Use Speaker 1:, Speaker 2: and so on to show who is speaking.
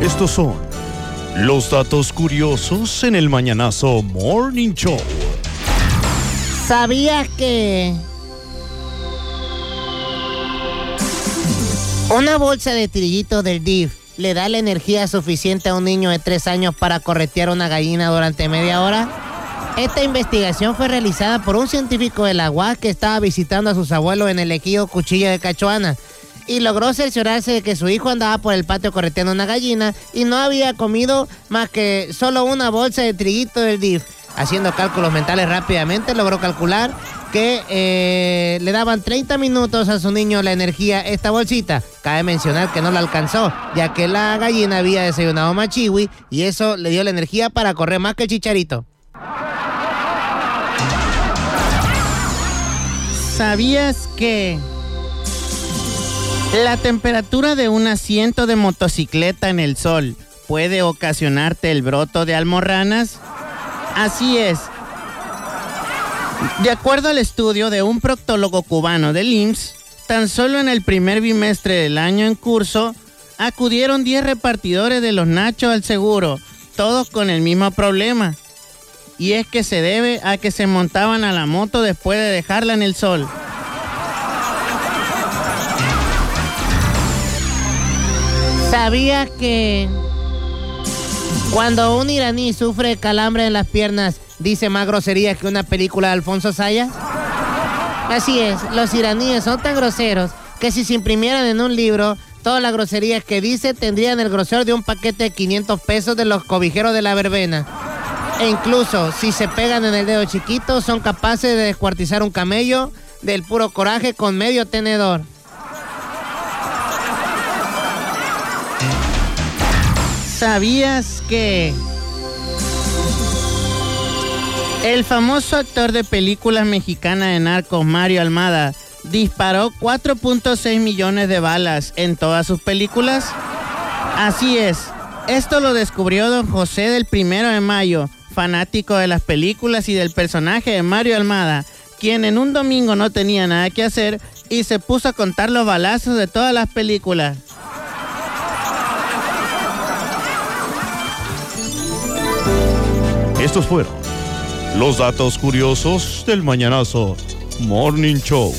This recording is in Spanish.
Speaker 1: Estos son los datos curiosos en el Mañanazo Morning Show.
Speaker 2: ¿Sabías que una bolsa de trillito del DIF le da la energía suficiente a un niño de 3 años para corretear una gallina durante media hora? Esta investigación fue realizada por un científico de la UAS que estaba visitando a sus abuelos en el ejido Cuchilla de Cachuana y logró cerciorarse de que su hijo andaba por el patio correteando una gallina y no había comido más que solo una bolsa de triguito del DIF. Haciendo cálculos mentales rápidamente, logró calcular que eh, le daban 30 minutos a su niño la energía esta bolsita. Cabe mencionar que no la alcanzó, ya que la gallina había desayunado machiwi y eso le dio la energía para correr más que el chicharito.
Speaker 3: ¿Sabías que la temperatura de un asiento de motocicleta en el sol puede ocasionarte el broto de almorranas? Así es. De acuerdo al estudio de un proctólogo cubano del IMSS, tan solo en el primer bimestre del año en curso acudieron 10 repartidores de los nachos al seguro, todos con el mismo problema. Y es que se debe a que se montaban a la moto después de dejarla en el sol.
Speaker 2: ¿Sabías que cuando un iraní sufre calambre en las piernas, dice más groserías que una película de Alfonso Sayas? Así es, los iraníes son tan groseros que si se imprimieran en un libro, todas las groserías que dice tendrían el grosor de un paquete de 500 pesos de los cobijeros de la verbena. E incluso si se pegan en el dedo chiquito, son capaces de descuartizar un camello del puro coraje con medio tenedor.
Speaker 3: ¿Sabías que el famoso actor de películas mexicanas de narcos, Mario Almada, disparó 4.6 millones de balas en todas sus películas? Así es, esto lo descubrió don José del Primero de Mayo, fanático de las películas y del personaje de Mario Almada, quien en un domingo no tenía nada que hacer y se puso a contar los balazos de todas las películas.
Speaker 1: Estos fueron los datos curiosos del Mañanazo Morning Show.